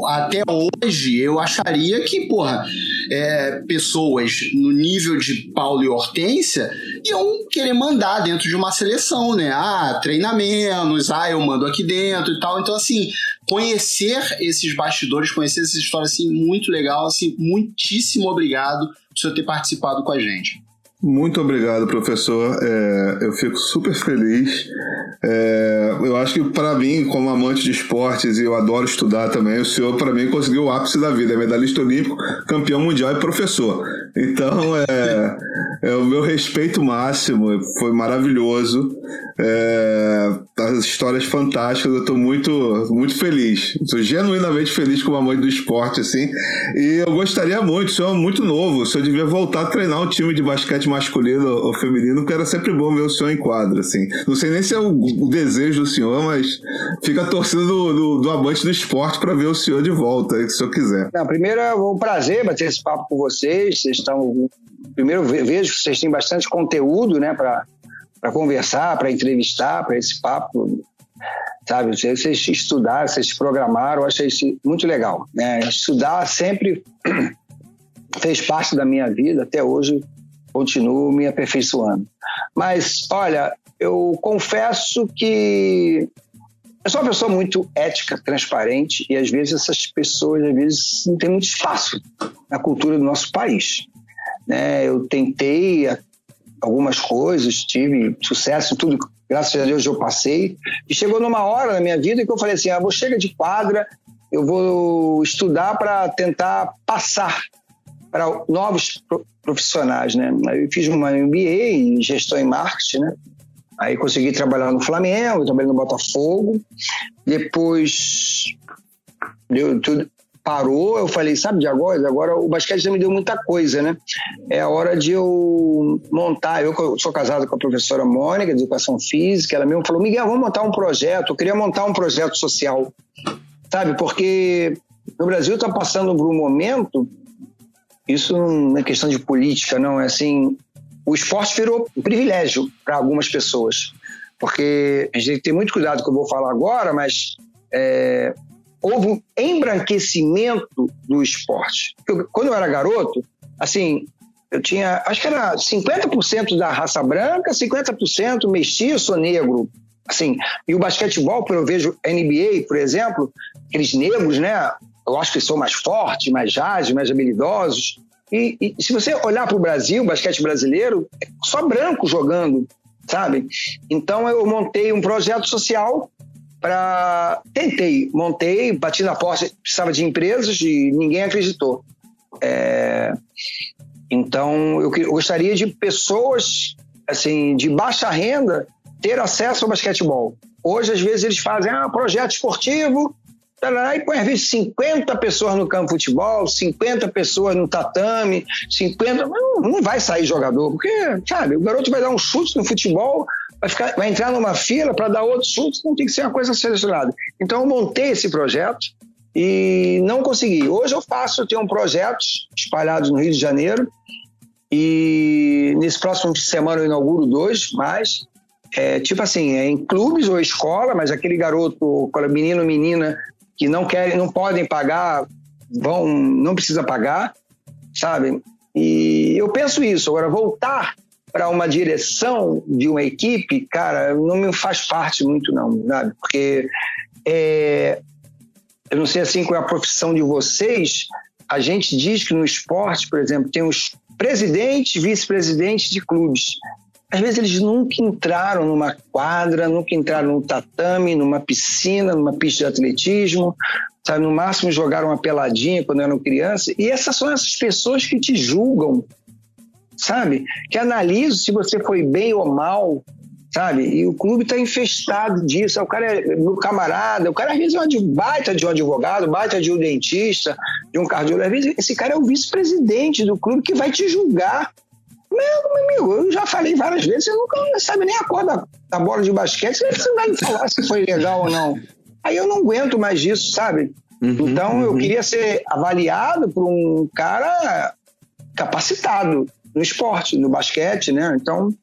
até hoje eu acharia que, porra, é, pessoas no nível de Paulo e Hortência iam querer mandar dentro de uma seleção, né? Ah, treina menos, ah, eu mando aqui dentro e tal. Então, assim, conhecer esses bastidores, conhecer essa história, assim, muito legal, assim, muitíssimo obrigado por você ter participado com a gente. Muito obrigado, professor. É, eu fico super feliz. É, eu acho que, para mim, como amante de esportes e eu adoro estudar também, o senhor, para mim, conseguiu o ápice da vida. É medalhista olímpico, campeão mundial e professor. Então, é, é o meu respeito máximo. Foi maravilhoso. É, as histórias fantásticas. Eu estou muito, muito feliz. Estou genuinamente feliz como amante do esporte, assim. E eu gostaria muito. O é muito novo. O senhor devia voltar a treinar um time de basquete masculino ou feminino, porque era sempre bom ver o senhor em quadro, assim. Não sei nem se é o, o desejo do senhor, mas fica torcendo do, do, do amante do esporte para ver o senhor de volta, se o senhor quiser. Não, primeiro é um prazer bater esse papo com vocês. Vocês estão. Primeiro, vejo que vocês têm bastante conteúdo, né, para conversar, para entrevistar, para esse papo sabe? Vocês estudaram, vocês programaram, eu achei isso muito legal. Né? Estudar sempre fez parte da minha vida, até hoje continuo me aperfeiçoando. Mas, olha, eu confesso que eu sou uma pessoa muito ética, transparente, e às vezes essas pessoas às vezes não têm muito espaço na cultura do nosso país. Né? Eu tentei algumas coisas, tive sucesso em tudo, graças a Deus eu passei, e chegou numa hora na minha vida que eu falei assim, ah, vou chega de quadra, eu vou estudar para tentar passar para novos profissionais, né? Eu fiz uma MBA em gestão e marketing, né? Aí consegui trabalhar no Flamengo, trabalhei no Botafogo. Depois deu tudo parou, eu falei, sabe de agora? Agora o basquete já me deu muita coisa, né? É a hora de eu montar. Eu sou casado com a professora Mônica, de Educação Física, ela mesmo falou, Miguel, vamos montar um projeto. Eu queria montar um projeto social, sabe? Porque no Brasil está passando por um momento isso não é questão de política, não. É assim, o esporte virou um privilégio para algumas pessoas. Porque a gente tem que ter muito cuidado com o que eu vou falar agora, mas é, houve um embranquecimento do esporte. Eu, quando eu era garoto, assim, eu tinha, acho que era 50% da raça branca, 50% mestiço negro. Assim, e o basquetebol, quando eu vejo NBA, por exemplo, aqueles negros, né? eu acho que são mais fortes, mais ágeis, mais habilidosos. E, e se você olhar para o Brasil, o basquete brasileiro, é só branco jogando, sabe? Então eu montei um projeto social para. Tentei, montei, bati na porta, precisava de empresas e ninguém acreditou. É... Então eu, gostaria de pessoas assim de baixa renda ter acesso ao basquetebol. Hoje, às vezes, eles fazem ah, projeto esportivo e põe às vezes 50 pessoas no campo de futebol, 50 pessoas no tatame, 50. Não, não vai sair jogador, porque, sabe, o garoto vai dar um chute no futebol, vai, ficar, vai entrar numa fila para dar outro chute, não tem que ser uma coisa selecionada. Então eu montei esse projeto e não consegui. Hoje eu faço, eu tenho projetos espalhados no Rio de Janeiro e nesse próximo semana eu inauguro dois mais. É, tipo assim, é em clubes ou escola, mas aquele garoto, menino, menina que não querem, não podem pagar, vão, não precisa pagar, sabe? E eu penso isso. Agora, voltar para uma direção de uma equipe, cara, não me faz parte muito, não, sabe? Porque é, eu não sei assim qual é a profissão de vocês. A gente diz que no esporte, por exemplo, tem os presidentes, vice-presidentes de clubes às vezes eles nunca entraram numa quadra, nunca entraram no tatame, numa piscina, numa pista de atletismo, sabe? no máximo jogaram uma peladinha quando eram crianças. E essas são essas pessoas que te julgam, sabe? Que analisam se você foi bem ou mal, sabe? E o clube está infestado disso. O cara é meu camarada, o cara às vezes é um baita de um advogado, baita de um dentista, de um cardiólogo. Às vezes esse cara é o vice-presidente do clube que vai te julgar meu, amigo, eu já falei várias vezes, você nunca sabe nem a cor da, da bola de basquete, você vai me falar se foi legal ou não. Aí eu não aguento mais disso, sabe? Uhum, então uhum. eu queria ser avaliado por um cara capacitado no esporte, no basquete, né? Então,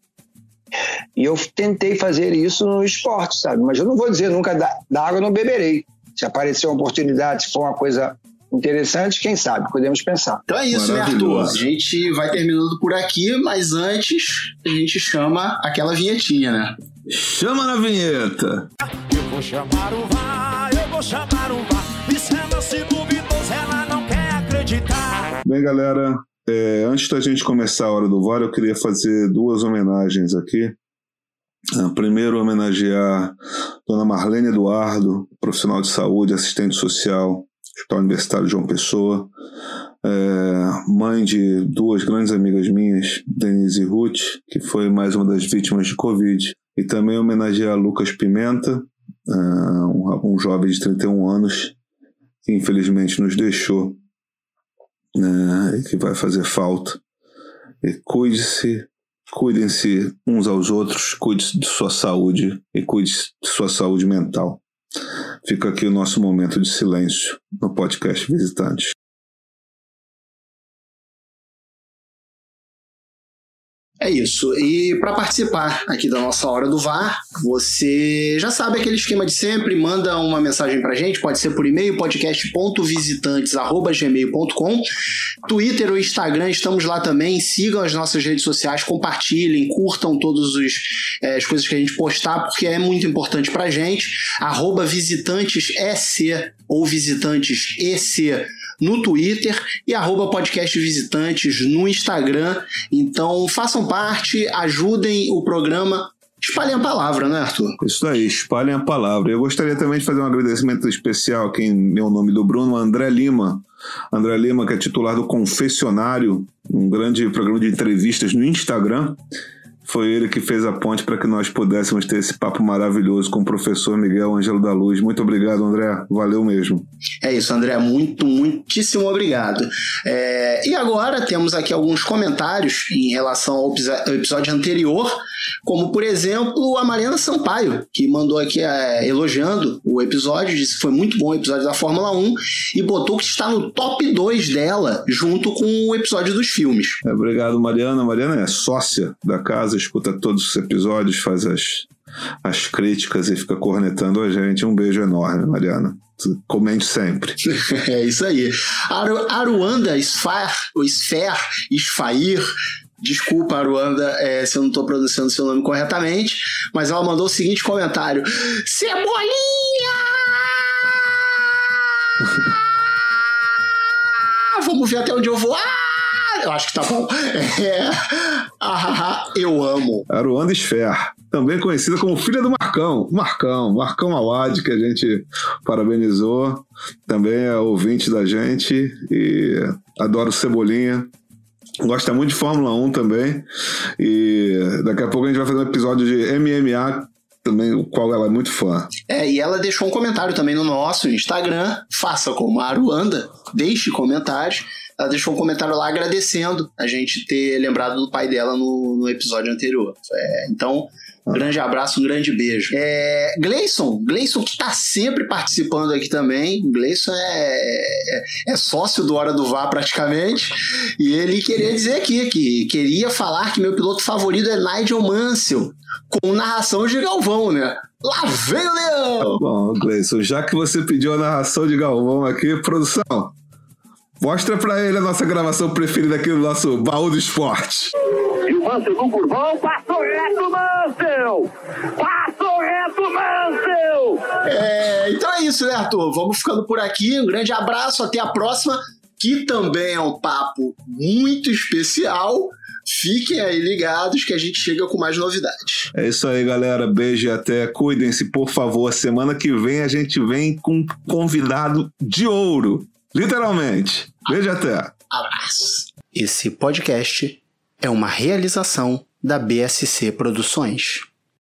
e eu tentei fazer isso no esporte, sabe? Mas eu não vou dizer nunca da, da água não beberei. Se aparecer uma oportunidade, se for uma coisa interessante, quem sabe, podemos pensar. Então é isso, né, Arthur? A gente vai terminando por aqui, mas antes a gente chama aquela vinhetinha, né? Chama na vinheta. Eu vou chamar o VAR, eu vou chamar o VAR. Isso é lance duvidoso, ela não quer acreditar. Bem, galera, é, antes da gente começar a hora do VAR, eu queria fazer duas homenagens aqui. Ah, Primeiro, homenagear Dona Marlene Eduardo, profissional de saúde, assistente social, Hospital Universitário João Pessoa, é, mãe de duas grandes amigas minhas, Denise e Ruth, que foi mais uma das vítimas de Covid. E também homenagear Lucas Pimenta, ah, um, um jovem de 31 anos, que infelizmente nos deixou né, que vai fazer falta. Cuide-se, cuidem-se uns aos outros, cuide de sua saúde e cuide de sua saúde mental. Fica aqui o nosso momento de silêncio no podcast Visitantes. É isso. E para participar aqui da nossa hora do VAR, você já sabe aquele esquema de sempre, manda uma mensagem pra gente, pode ser por e-mail, podcast.visitantes@gmail.com, Twitter ou Instagram, estamos lá também. Sigam as nossas redes sociais, compartilhem, curtam todas as coisas que a gente postar, porque é muito importante pra gente. Arroba visitantes EC ou visitantes EC no Twitter e arroba podcast visitantes no Instagram. Então façam parte, ajudem o programa, espalhem a palavra, né, Arthur? Isso aí, espalhem a palavra. Eu gostaria também de fazer um agradecimento especial aqui em meu nome do Bruno, André Lima. André Lima, que é titular do Confessionário, um grande programa de entrevistas no Instagram. Foi ele que fez a ponte para que nós pudéssemos ter esse papo maravilhoso com o professor Miguel Ângelo da Luz. Muito obrigado, André. Valeu mesmo. É isso, André. Muito, muitíssimo obrigado. É, e agora temos aqui alguns comentários em relação ao episódio anterior, como por exemplo a Mariana Sampaio, que mandou aqui é, elogiando o episódio, disse que foi muito bom o episódio da Fórmula 1 e botou que está no top 2 dela, junto com o episódio dos filmes. É, Obrigado, Mariana. Mariana é sócia da casa, escuta todos os episódios, faz as, as críticas e fica cornetando a gente. Um beijo enorme, Mariana. Comente sempre. É isso aí. Aru, Aruanda Sfar, Sfer, Sfair, desculpa, Aruanda, é, se eu não estou pronunciando seu nome corretamente, mas ela mandou o seguinte comentário: Cebolinha! Vamos ver até onde eu vou. Ah, eu acho que tá bom. É, ah, eu amo. Aruanda Sfer, também conhecida como filha do Marcão. Marcão, Marcão Awad, que a gente parabenizou. Também é ouvinte da gente e adora o Cebolinha. Gosta muito de Fórmula 1 também. E daqui a pouco a gente vai fazer um episódio de MMA, também, o qual ela é muito fã. É, e ela deixou um comentário também no nosso Instagram. Faça como a Aruanda, deixe comentários. Ela deixou um comentário lá agradecendo a gente ter lembrado do pai dela no, no episódio anterior. É, então, um grande abraço, um grande beijo. É, Gleison, Gleison que está sempre participando aqui também. Gleison é, é, é sócio do Hora do VAR praticamente. E ele queria dizer aqui que queria falar que meu piloto favorito é Nigel Mansell, com narração de Galvão, né? Lá vem o Leão! Bom, Gleison, já que você pediu a narração de Galvão aqui, produção, mostra pra ele a nossa gravação preferida aqui no nosso baú do esporte. E o Mansell no curvão, passou reto, Mansell! Passou reto, Mansell! É, então é isso, né, Arthur? Vamos ficando por aqui. Um grande abraço, até a próxima, que também é um papo muito especial. Fiquem aí ligados que a gente chega com mais novidades. É isso aí, galera. Beijo e até. Cuidem-se, por favor. Semana que vem a gente vem com um convidado de ouro. Literalmente. Beijo até. Abraço. Esse podcast é uma realização da BSC Produções.